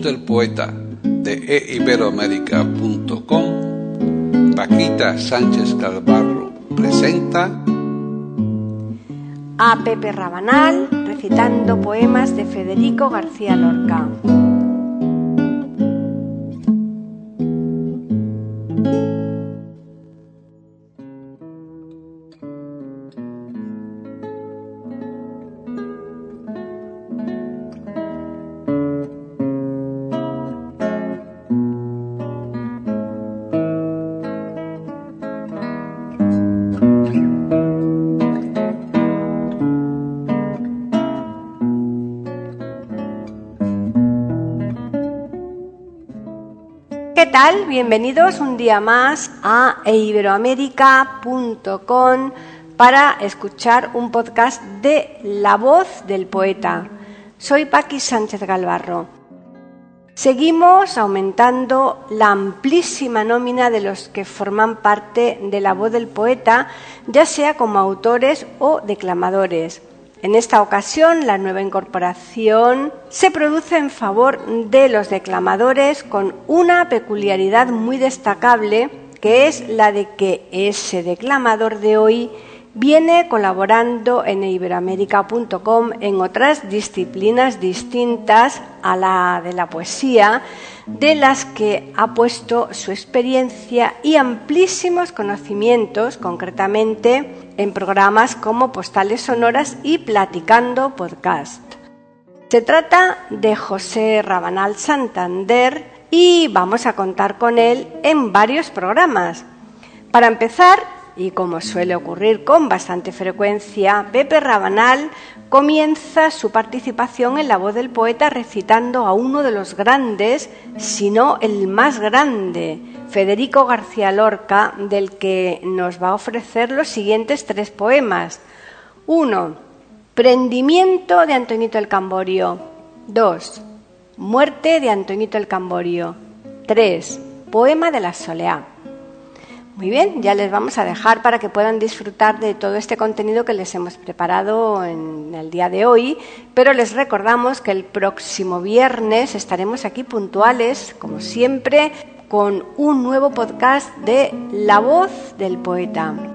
Del poeta de eiberoamérica.com, Paquita Sánchez Calvarro presenta a Pepe Rabanal recitando poemas de Federico García Lorca. Bienvenidos un día más a iberoamérica.com para escuchar un podcast de La voz del poeta. Soy Paqui Sánchez Galvarro. Seguimos aumentando la amplísima nómina de los que forman parte de La voz del poeta, ya sea como autores o declamadores. En esta ocasión, la nueva incorporación se produce en favor de los declamadores con una peculiaridad muy destacable, que es la de que ese declamador de hoy viene colaborando en iberoamérica.com en otras disciplinas distintas a la de la poesía, de las que ha puesto su experiencia y amplísimos conocimientos, concretamente en programas como Postales Sonoras y Platicando Podcast. Se trata de José Rabanal Santander y vamos a contar con él en varios programas. Para empezar, y como suele ocurrir con bastante frecuencia, Pepe Rabanal comienza su participación en la voz del poeta recitando a uno de los grandes, si no el más grande, Federico García Lorca, del que nos va a ofrecer los siguientes tres poemas. Uno, Prendimiento de Antoñito el Camborio. Dos, Muerte de Antoñito el Camborio. Tres, Poema de la Soleá. Muy bien, ya les vamos a dejar para que puedan disfrutar de todo este contenido que les hemos preparado en el día de hoy, pero les recordamos que el próximo viernes estaremos aquí puntuales, como siempre, con un nuevo podcast de La voz del poeta.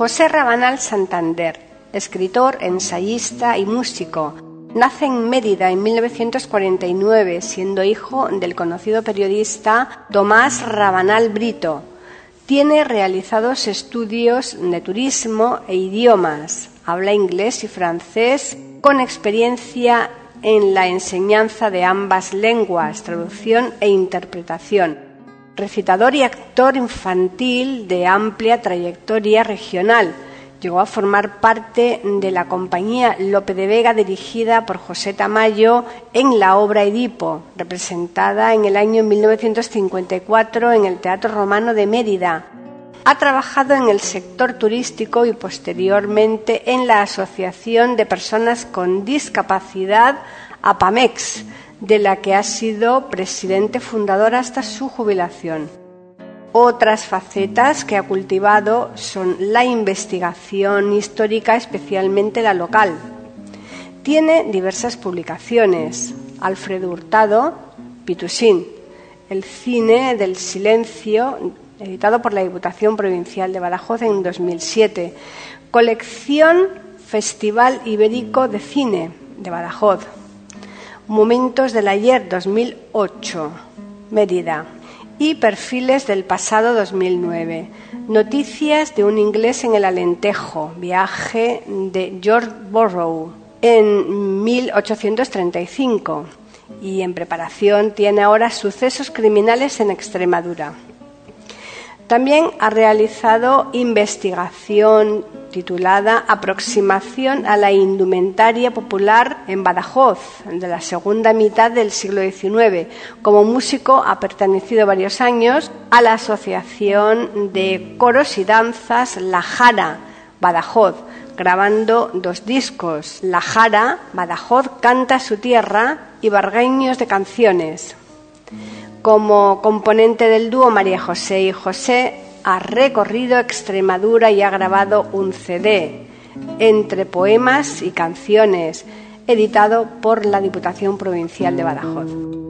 José Rabanal Santander, escritor, ensayista y músico. Nace en Mérida en 1949, siendo hijo del conocido periodista Tomás Rabanal Brito. Tiene realizados estudios de turismo e idiomas. Habla inglés y francés con experiencia en la enseñanza de ambas lenguas, traducción e interpretación recitador y actor infantil de amplia trayectoria regional. Llegó a formar parte de la compañía Lope de Vega dirigida por José Tamayo en la obra Edipo, representada en el año 1954 en el Teatro Romano de Mérida. Ha trabajado en el sector turístico y posteriormente en la Asociación de Personas con Discapacidad APAMEX, de la que ha sido presidente fundador hasta su jubilación. Otras facetas que ha cultivado son la investigación histórica, especialmente la local. Tiene diversas publicaciones. Alfredo Hurtado, Pitusín, El cine del silencio editado por la Diputación Provincial de Badajoz en 2007. Colección Festival Ibérico de Cine de Badajoz. Momentos del ayer 2008, Mérida. Y perfiles del pasado 2009. Noticias de un inglés en el Alentejo, viaje de George Borrow en 1835 y en preparación tiene ahora sucesos criminales en Extremadura. También ha realizado investigación titulada Aproximación a la indumentaria popular en Badajoz, de la segunda mitad del siglo XIX. Como músico ha pertenecido varios años a la Asociación de Coros y Danzas La Jara, Badajoz, grabando dos discos, La Jara, Badajoz canta su tierra y Bargueños de canciones. Como componente del dúo María José y José, ha recorrido Extremadura y ha grabado un CD entre poemas y canciones, editado por la Diputación Provincial de Badajoz.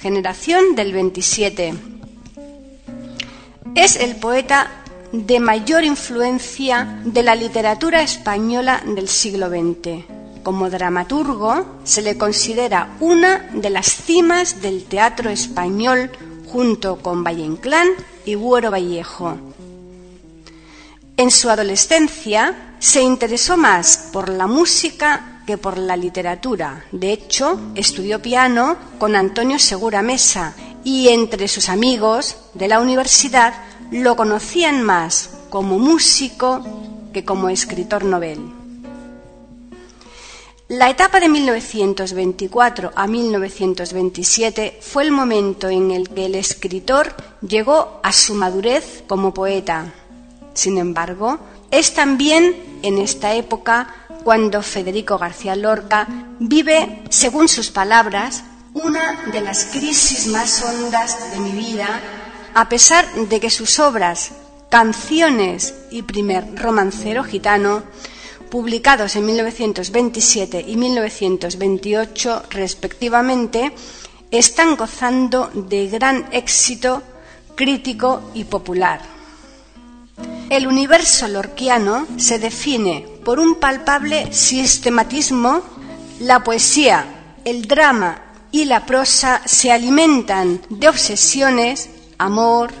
generación del 27. Es el poeta de mayor influencia de la literatura española del siglo XX. Como dramaturgo se le considera una de las cimas del teatro español junto con Valle Inclán y Buero Vallejo. En su adolescencia se interesó más por la música que por la literatura. De hecho, estudió piano con Antonio Segura Mesa y entre sus amigos de la universidad lo conocían más como músico que como escritor novel. La etapa de 1924 a 1927 fue el momento en el que el escritor llegó a su madurez como poeta. Sin embargo, es también en esta época cuando Federico García Lorca vive, según sus palabras, una de las crisis más hondas de mi vida, a pesar de que sus obras, Canciones y Primer Romancero Gitano, publicados en 1927 y 1928 respectivamente, están gozando de gran éxito crítico y popular. El universo lorquiano se define por un palpable sistematismo. La poesía, el drama y la prosa se alimentan de obsesiones, amor,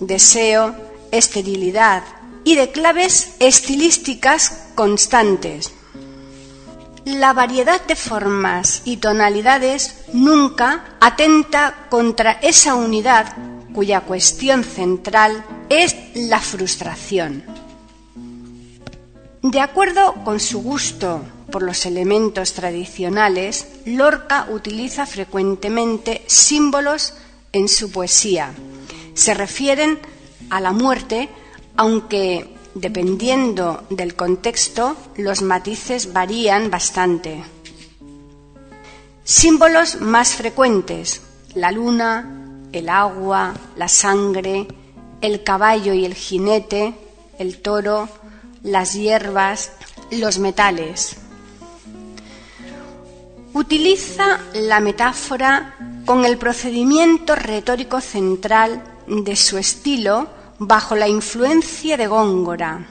deseo, esterilidad y de claves estilísticas constantes. La variedad de formas y tonalidades nunca atenta contra esa unidad cuya cuestión central es la frustración. De acuerdo con su gusto por los elementos tradicionales, Lorca utiliza frecuentemente símbolos en su poesía. Se refieren a la muerte, aunque dependiendo del contexto los matices varían bastante. Símbolos más frecuentes, la luna, el agua, la sangre, el caballo y el jinete, el toro, las hierbas, los metales. Utiliza la metáfora con el procedimiento retórico central de su estilo bajo la influencia de Góngora.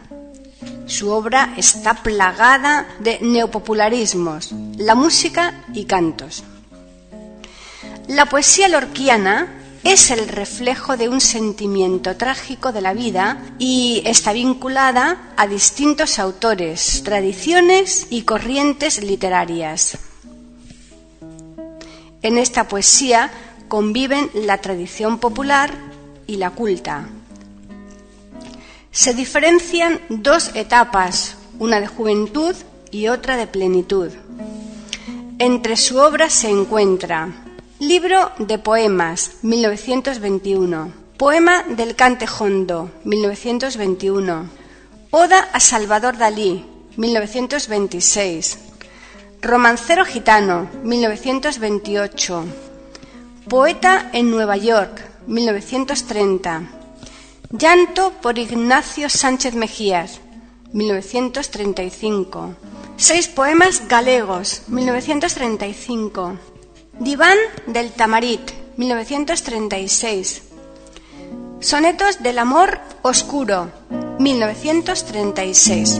Su obra está plagada de neopopularismos, la música y cantos. La poesía lorquiana es el reflejo de un sentimiento trágico de la vida y está vinculada a distintos autores, tradiciones y corrientes literarias. En esta poesía conviven la tradición popular y la culta. Se diferencian dos etapas, una de juventud y otra de plenitud. Entre su obra se encuentra Libro de Poemas, 1921. Poema del Cante Jondo, 1921. Oda a Salvador Dalí, 1926. Romancero gitano, 1928. Poeta en Nueva York, 1930. Llanto por Ignacio Sánchez Mejías, 1935. Seis poemas galegos, 1935. Diván del Tamarit, 1936. Sonetos del Amor Oscuro, 1936.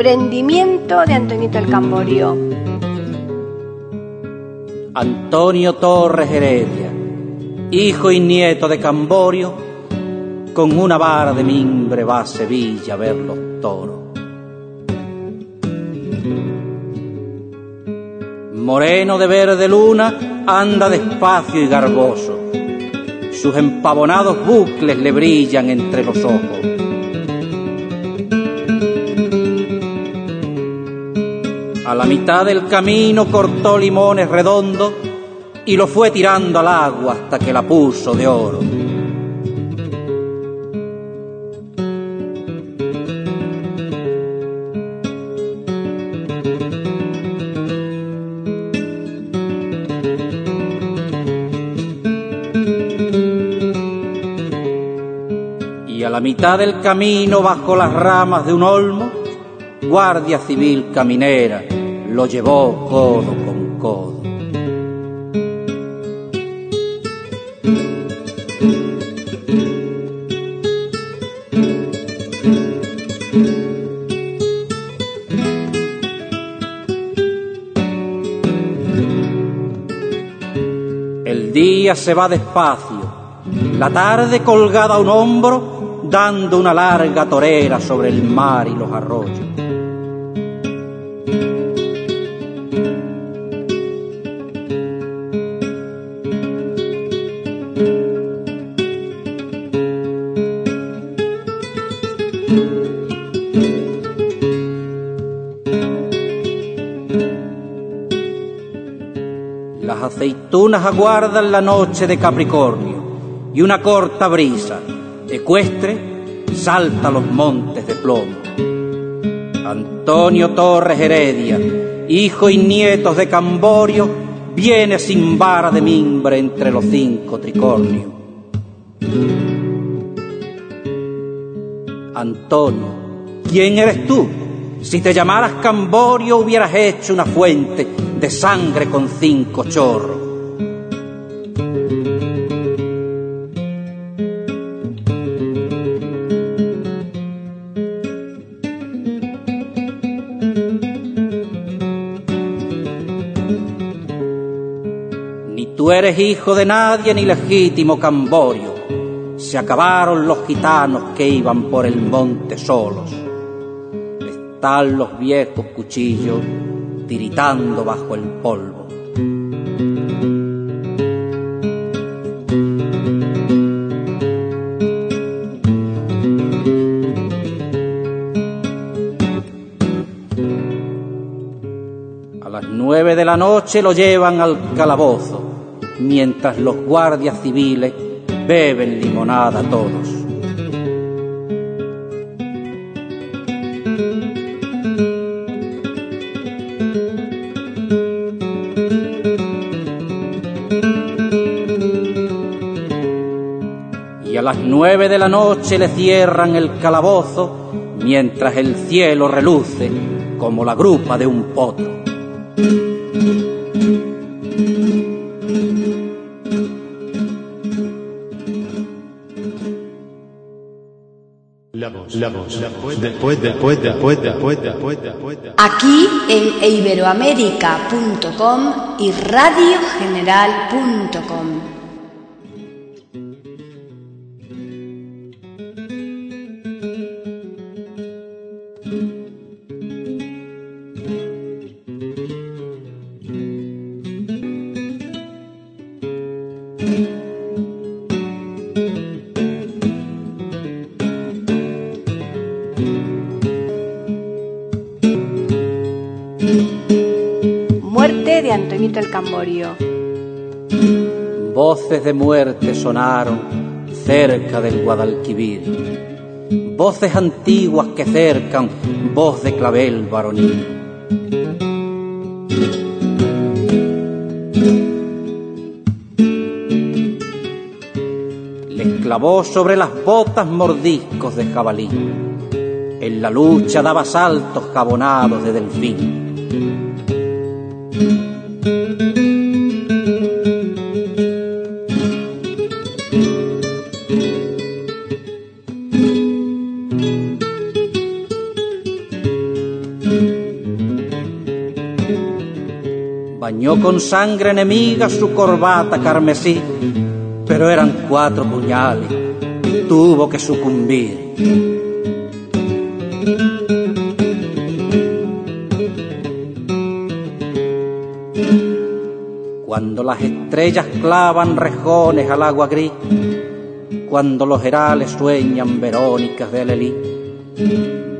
Prendimiento de Antonito el Camborio. Antonio Torres Heredia, hijo y nieto de Camborio, con una vara de mimbre va a Sevilla a ver los toros. Moreno de verde luna, anda despacio y garboso. Sus empavonados bucles le brillan entre los ojos. La mitad del camino cortó limones redondos y lo fue tirando al agua hasta que la puso de oro. Y a la mitad del camino, bajo las ramas de un olmo, guardia civil caminera lo llevó codo con codo. El día se va despacio, la tarde colgada a un hombro, dando una larga torera sobre el mar y los arroyos. Las aceitunas aguardan la noche de Capricornio y una corta brisa ecuestre salta los montes de plomo. Antonio Torres Heredia, hijo y nietos de Camborio, viene sin vara de mimbre entre los cinco tricornios. Antonio, ¿quién eres tú? Si te llamaras Camborio hubieras hecho una fuente de sangre con cinco chorros. Ni tú eres hijo de nadie ni legítimo Camborio. Se acabaron los gitanos que iban por el monte solos. Están los viejos cuchillos tiritando bajo el polvo. A las nueve de la noche lo llevan al calabozo, mientras los guardias civiles beben limonada todos. Nueve de la noche le cierran el calabozo, mientras el cielo reluce como la grupa de un potro. La voz, la voz, la voz poeta, poeta, poeta, poeta, poeta, poeta. Aquí en iberoamérica.com y radiogeneral.com. el Camborio. Voces de muerte sonaron cerca del Guadalquivir. Voces antiguas que cercan voz de clavel varonil. Les clavó sobre las botas mordiscos de jabalí. En la lucha daba saltos jabonados de delfín. Bañó con sangre enemiga su corbata carmesí, pero eran cuatro puñales, tuvo que sucumbir. Cuando las estrellas clavan rejones al agua gris, cuando los herales sueñan verónicas de Alelí,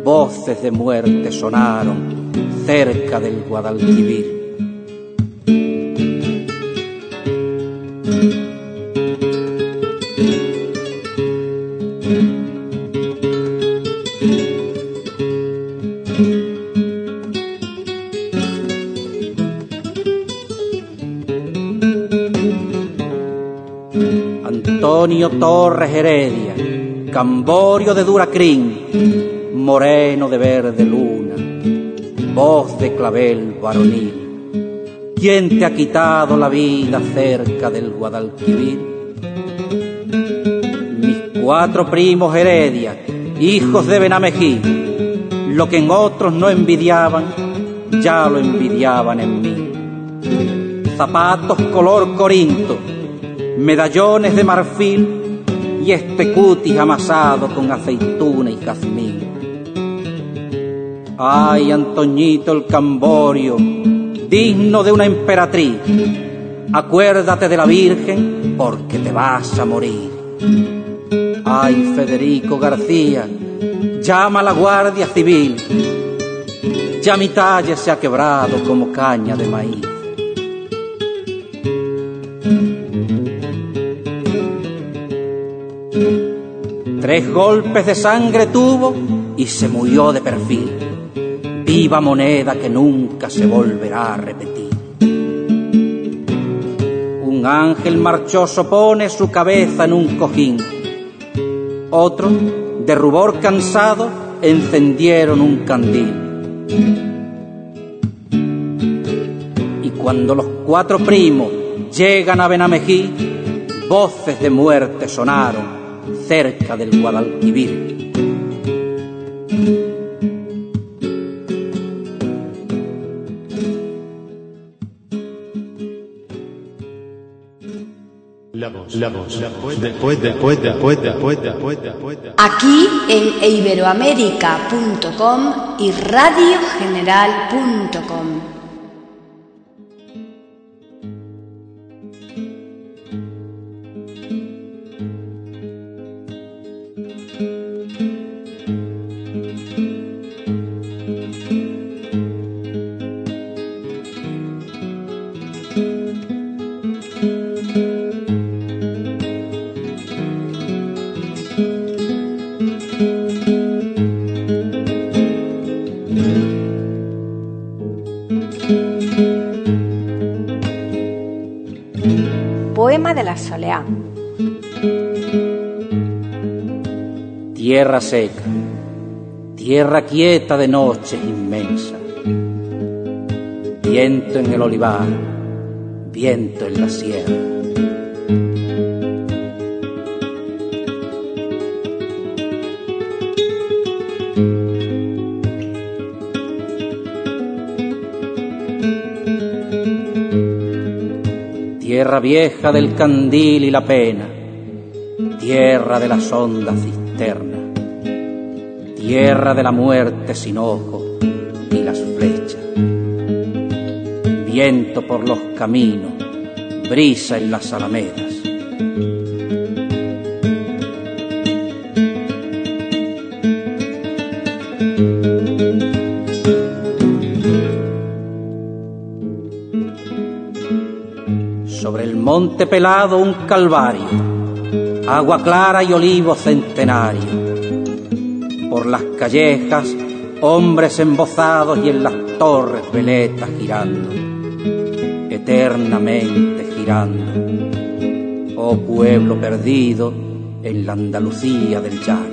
voces de muerte sonaron cerca del Guadalquivir. Heredia, Camborio de Duracrín, Moreno de verde luna, voz de clavel varonil. ¿Quién te ha quitado la vida cerca del Guadalquivir? Mis cuatro primos Heredia, hijos de Benamejí, lo que en otros no envidiaban, ya lo envidiaban en mí. Zapatos color corinto, medallones de marfil este cutis amasado con aceituna y jazmín. Ay, Antoñito el Camborio, digno de una emperatriz, acuérdate de la Virgen porque te vas a morir. Ay, Federico García, llama a la Guardia Civil, ya mi talle se ha quebrado como caña de maíz. Tres golpes de sangre tuvo y se murió de perfil. Viva moneda que nunca se volverá a repetir. Un ángel marchoso pone su cabeza en un cojín. Otro, de rubor cansado, encendieron un candil. Y cuando los cuatro primos llegan a Benamejí, voces de muerte sonaron cerca del Guadalquivir. La voz, la voz, la voz poeta, poeta, poeta, poeta, poeta, poeta. Aquí en iberoamérica.com y radiogeneral.com. de la soleá. Tierra seca, tierra quieta de noches inmensa, viento en el olivar, viento en la sierra. Vieja del candil y la pena, tierra de las ondas cisterna, tierra de la muerte sin ojo y las flechas, viento por los caminos, brisa en las alamedas. Pelado un calvario, agua clara y olivo centenario. Por las callejas, hombres embozados y en las torres veletas girando, eternamente girando. Oh pueblo perdido en la Andalucía del llano.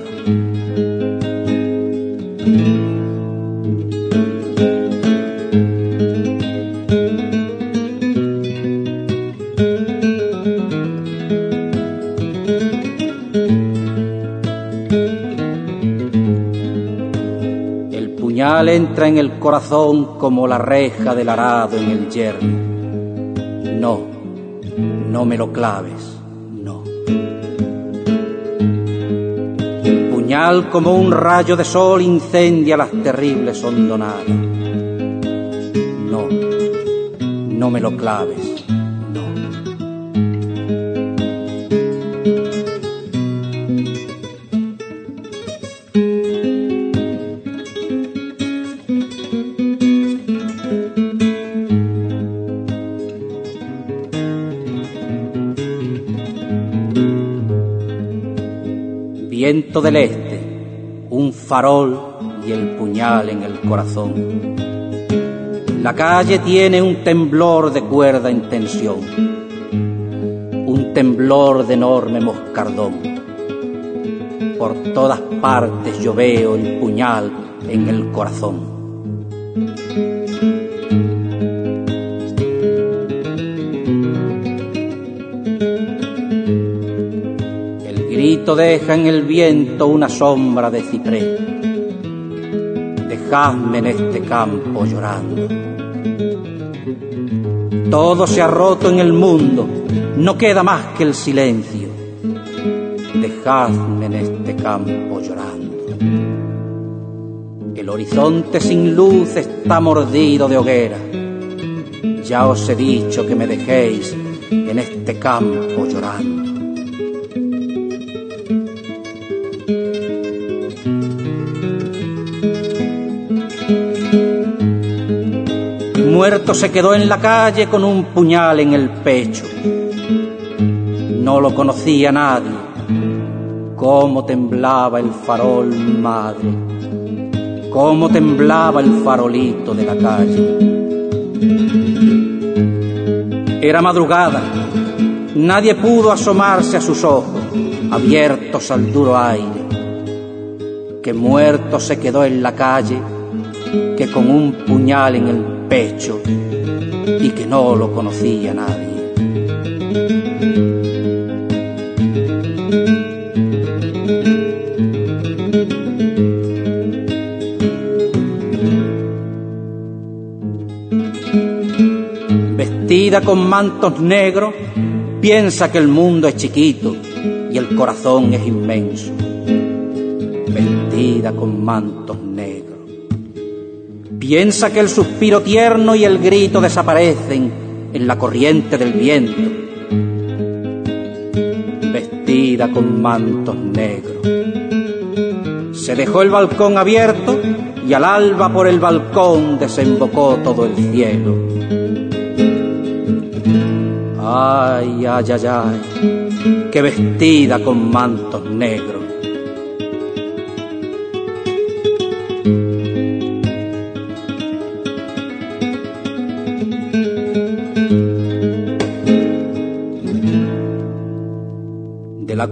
El corazón como la reja del arado en el yermo. No, no me lo claves, no. El puñal como un rayo de sol incendia las terribles hondonadas. No, no me lo claves, Del este, un farol y el puñal en el corazón. La calle tiene un temblor de cuerda en tensión, un temblor de enorme moscardón. Por todas partes yo veo el puñal en el corazón. Deja en el viento una sombra de ciprés. Dejadme en este campo llorando. Todo se ha roto en el mundo, no queda más que el silencio. Dejadme en este campo llorando. El horizonte sin luz está mordido de hoguera. Ya os he dicho que me dejéis en este campo llorando. Muerto se quedó en la calle con un puñal en el pecho. No lo conocía nadie. Cómo temblaba el farol, madre. Cómo temblaba el farolito de la calle. Era madrugada. Nadie pudo asomarse a sus ojos, abiertos al duro aire. Que muerto se quedó en la calle, que con un puñal en el pecho y que no lo conocía nadie. Vestida con mantos negros, piensa que el mundo es chiquito y el corazón es inmenso. Vestida con mantos negros. Piensa que el suspiro tierno y el grito desaparecen en la corriente del viento. Vestida con mantos negros. Se dejó el balcón abierto y al alba por el balcón desembocó todo el cielo. Ay, ay, ay, ay, que vestida con mantos negros.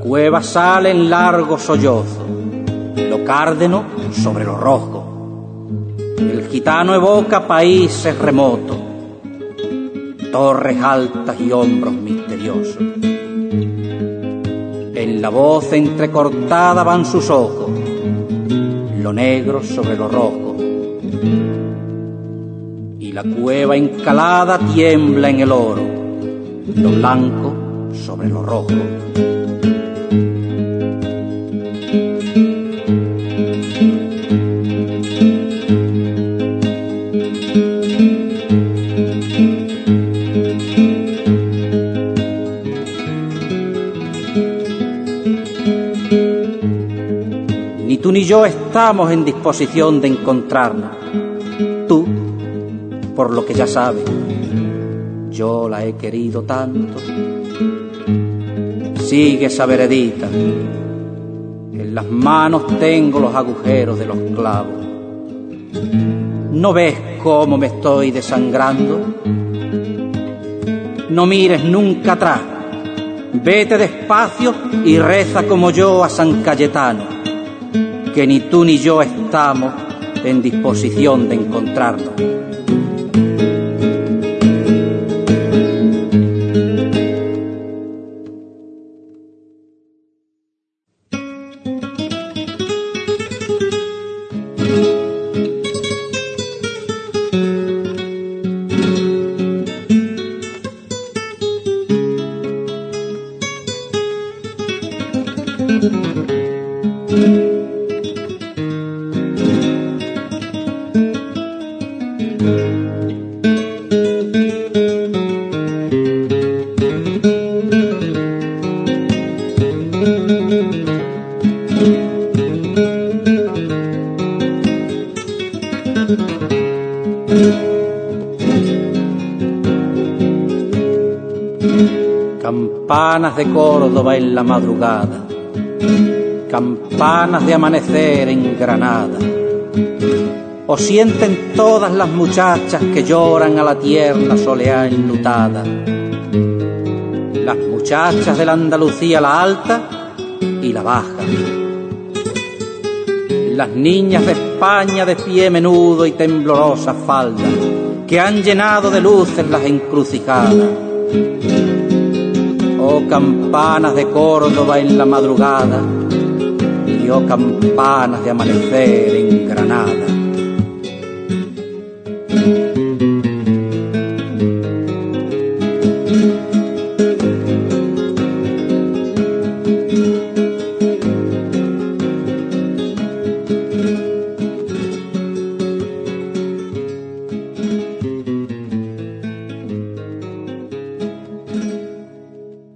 Cueva salen largos sollozos, lo cárdeno sobre lo rojo. El gitano evoca países remotos, torres altas y hombros misteriosos. En la voz entrecortada van sus ojos, lo negro sobre lo rojo. Y la cueva encalada tiembla en el oro, lo blanco sobre lo rojo. Tú ni yo estamos en disposición de encontrarnos. Tú, por lo que ya sabes, yo la he querido tanto. Sigue esa veredita. En las manos tengo los agujeros de los clavos. ¿No ves cómo me estoy desangrando? No mires nunca atrás. Vete despacio y reza como yo a San Cayetano, que ni tú ni yo estamos en disposición de encontrarnos. De Córdoba en la madrugada, campanas de amanecer en Granada. O sienten todas las muchachas que lloran a la tierna soleá enlutada. Las muchachas de la Andalucía la alta y la baja. Las niñas de España de pie menudo y temblorosa falda, que han llenado de luces las encrucijadas. Oh campanas de Córdoba en la madrugada, y oh campanas de amanecer en Granada.